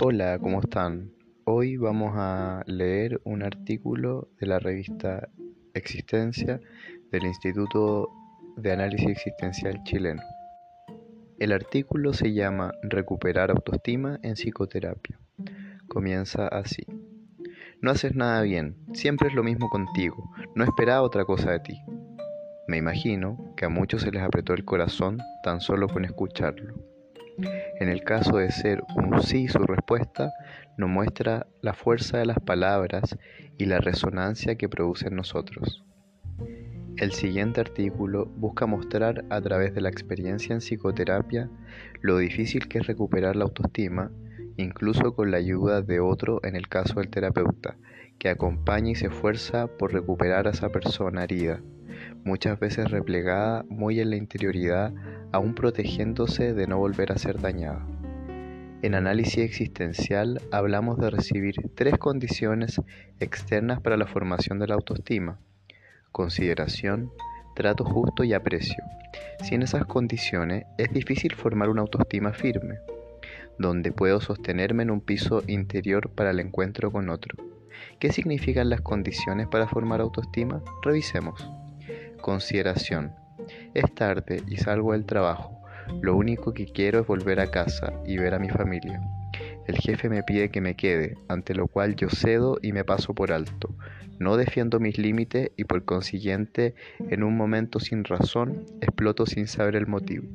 Hola, ¿cómo están? Hoy vamos a leer un artículo de la revista Existencia del Instituto de Análisis Existencial Chileno. El artículo se llama Recuperar autoestima en psicoterapia. Comienza así. No haces nada bien, siempre es lo mismo contigo, no esperaba otra cosa de ti. Me imagino que a muchos se les apretó el corazón tan solo con escucharlo. En el caso de ser un sí su respuesta, nos muestra la fuerza de las palabras y la resonancia que produce en nosotros. El siguiente artículo busca mostrar a través de la experiencia en psicoterapia lo difícil que es recuperar la autoestima, incluso con la ayuda de otro en el caso del terapeuta, que acompaña y se esfuerza por recuperar a esa persona herida muchas veces replegada muy en la interioridad, aún protegiéndose de no volver a ser dañada. En análisis existencial hablamos de recibir tres condiciones externas para la formación de la autoestima. Consideración, trato justo y aprecio. Sin esas condiciones es difícil formar una autoestima firme, donde puedo sostenerme en un piso interior para el encuentro con otro. ¿Qué significan las condiciones para formar autoestima? Revisemos. Consideración. Es tarde y salgo del trabajo. Lo único que quiero es volver a casa y ver a mi familia. El jefe me pide que me quede, ante lo cual yo cedo y me paso por alto. No defiendo mis límites y por consiguiente, en un momento sin razón, exploto sin saber el motivo.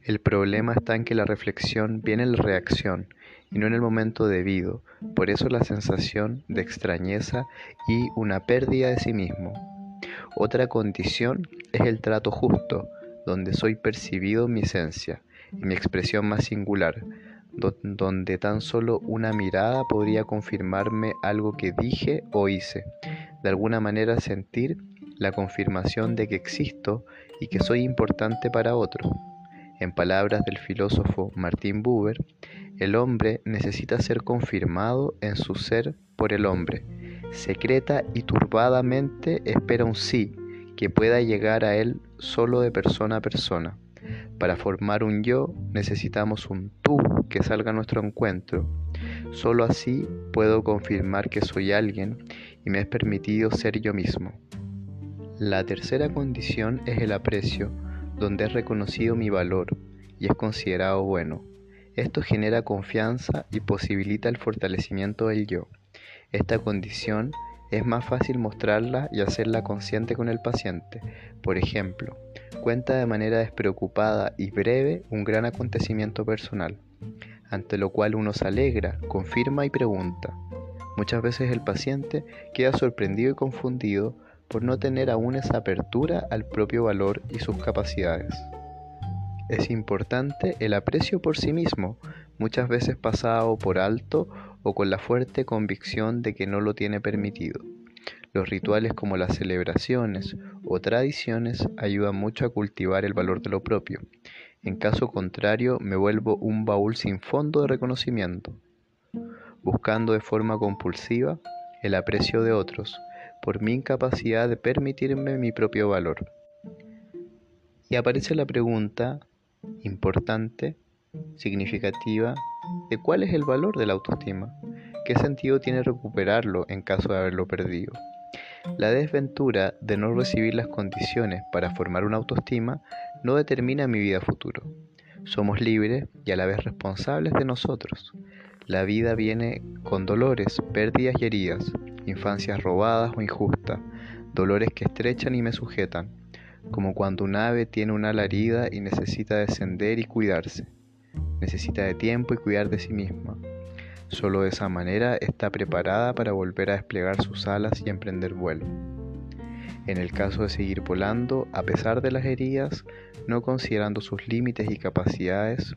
El problema está en que la reflexión viene en la reacción y no en el momento debido, por eso la sensación de extrañeza y una pérdida de sí mismo. Otra condición es el trato justo, donde soy percibido mi esencia y mi expresión más singular, donde tan solo una mirada podría confirmarme algo que dije o hice, de alguna manera sentir la confirmación de que existo y que soy importante para otro. En palabras del filósofo Martin Buber, el hombre necesita ser confirmado en su ser por el hombre. Secreta y turbadamente espera un sí que pueda llegar a él solo de persona a persona. Para formar un yo necesitamos un tú que salga a nuestro encuentro. Solo así puedo confirmar que soy alguien y me es permitido ser yo mismo. La tercera condición es el aprecio donde es reconocido mi valor y es considerado bueno. Esto genera confianza y posibilita el fortalecimiento del yo. Esta condición es más fácil mostrarla y hacerla consciente con el paciente. Por ejemplo, cuenta de manera despreocupada y breve un gran acontecimiento personal, ante lo cual uno se alegra, confirma y pregunta. Muchas veces el paciente queda sorprendido y confundido por no tener aún esa apertura al propio valor y sus capacidades. Es importante el aprecio por sí mismo, muchas veces pasado por alto o con la fuerte convicción de que no lo tiene permitido. Los rituales como las celebraciones o tradiciones ayudan mucho a cultivar el valor de lo propio. En caso contrario, me vuelvo un baúl sin fondo de reconocimiento, buscando de forma compulsiva el aprecio de otros, por mi incapacidad de permitirme mi propio valor. Y aparece la pregunta importante, significativa, de cuál es el valor de la autoestima, qué sentido tiene recuperarlo en caso de haberlo perdido. La desventura de no recibir las condiciones para formar una autoestima no determina mi vida futuro. Somos libres y a la vez responsables de nosotros. La vida viene con dolores, pérdidas y heridas, infancias robadas o injustas, dolores que estrechan y me sujetan, como cuando un ave tiene una ala herida y necesita descender y cuidarse, necesita de tiempo y cuidar de sí misma. Solo de esa manera está preparada para volver a desplegar sus alas y emprender vuelo. En el caso de seguir volando, a pesar de las heridas, no considerando sus límites y capacidades,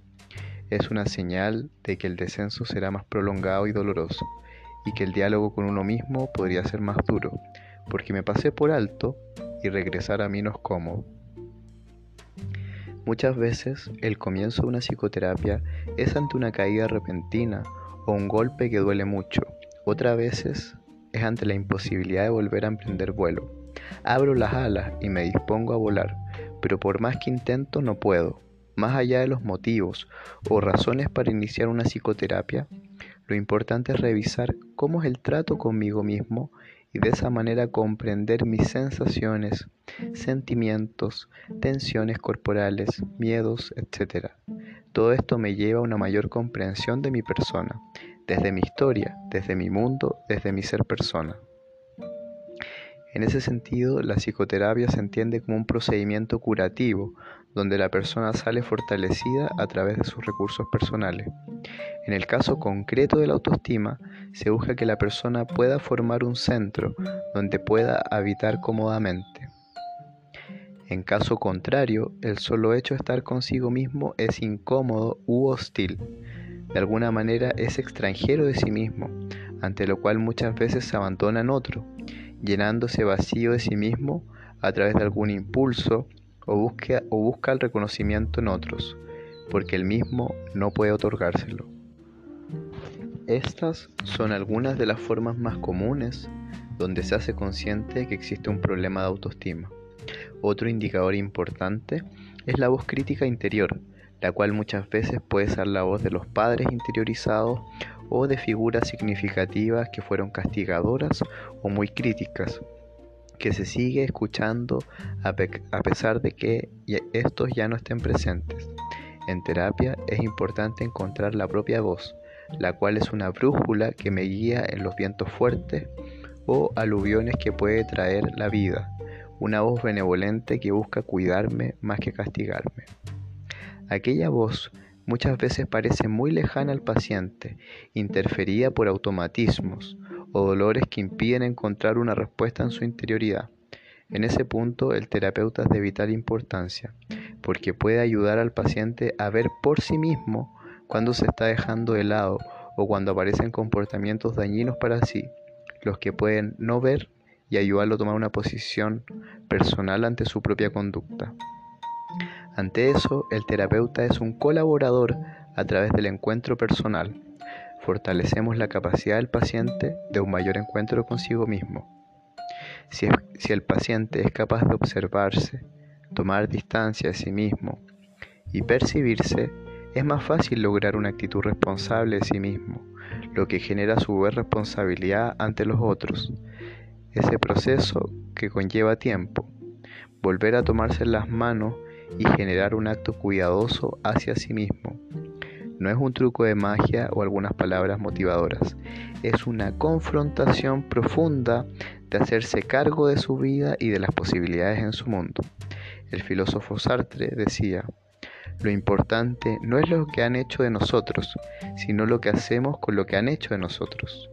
es una señal de que el descenso será más prolongado y doloroso y que el diálogo con uno mismo podría ser más duro, porque me pasé por alto y regresar a mí no es cómodo. Muchas veces el comienzo de una psicoterapia es ante una caída repentina o un golpe que duele mucho. Otras veces es ante la imposibilidad de volver a emprender vuelo. Abro las alas y me dispongo a volar, pero por más que intento no puedo. más allá de los motivos o razones para iniciar una psicoterapia, lo importante es revisar cómo es el trato conmigo mismo y de esa manera comprender mis sensaciones, sentimientos, tensiones corporales, miedos, etc. Todo esto me lleva a una mayor comprensión de mi persona, desde mi historia, desde mi mundo, desde mi ser persona. En ese sentido, la psicoterapia se entiende como un procedimiento curativo, donde la persona sale fortalecida a través de sus recursos personales. En el caso concreto de la autoestima, se busca que la persona pueda formar un centro donde pueda habitar cómodamente. En caso contrario, el solo hecho de estar consigo mismo es incómodo u hostil. De alguna manera es extranjero de sí mismo, ante lo cual muchas veces se abandona en otro, llenándose vacío de sí mismo a través de algún impulso o, busca, o busca el reconocimiento en otros, porque el mismo no puede otorgárselo. Estas son algunas de las formas más comunes donde se hace consciente que existe un problema de autoestima. Otro indicador importante es la voz crítica interior, la cual muchas veces puede ser la voz de los padres interiorizados o de figuras significativas que fueron castigadoras o muy críticas, que se sigue escuchando a, pesar de que estos ya no estén presentes. En terapia es importante encontrar la propia voz, la cual es una brújula que me guía en los vientos fuertes o aluviones que puede traer la vida, una voz benevolente que busca cuidarme más que castigarme. Aquella voz muchas veces parece muy lejana al paciente, interferida por automatismos o dolores que impiden encontrar una respuesta en su interioridad. En ese punto el terapeuta es de vital importancia, porque puede ayudar al paciente a ver por sí mismo cuando se está dejando de lado o cuando aparecen comportamientos dañinos para sí, los que pueden no ver y ayudarlo a tomar una posición personal ante su propia conducta. Ante eso, el terapeuta es un colaborador a través del encuentro personal. Fortalecemos la capacidad del paciente de un mayor encuentro consigo mismo. Si, el paciente es capaz de observarse, tomar distancia de sí mismo y percibirse, es más fácil lograr una actitud responsable de sí mismo, lo que genera su vez responsabilidad ante los otros. Ese proceso que conlleva tiempo, volver a tomarse las manos y generar un acto cuidadoso hacia sí mismo. No es un truco de magia o algunas palabras motivadoras, es una confrontación profunda de hacerse cargo de su vida y de las posibilidades en su mundo. El filósofo Sartre decía, lo importante no es lo que han hecho de nosotros, sino lo que hacemos con lo que han hecho de nosotros.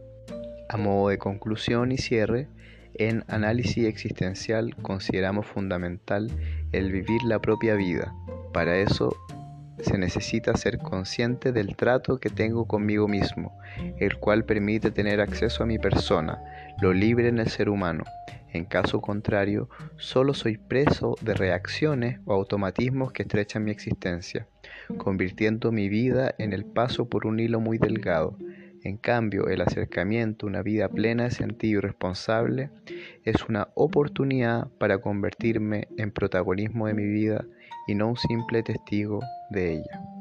A modo de conclusión y cierre, en análisis existencial consideramos fundamental el vivir la propia vida. Para eso se necesita ser consciente del trato que tengo conmigo mismo, el cual permite tener acceso a mi persona, lo libre en el ser humano. En caso contrario, solo soy preso de reacciones o automatismos que estrechan mi existencia, convirtiendo mi vida en el paso por un hilo muy delgado, en cambio, el acercamiento a una vida plena de sentido y responsable es una oportunidad para convertirme en protagonismo de mi vida y no un simple testigo de ella.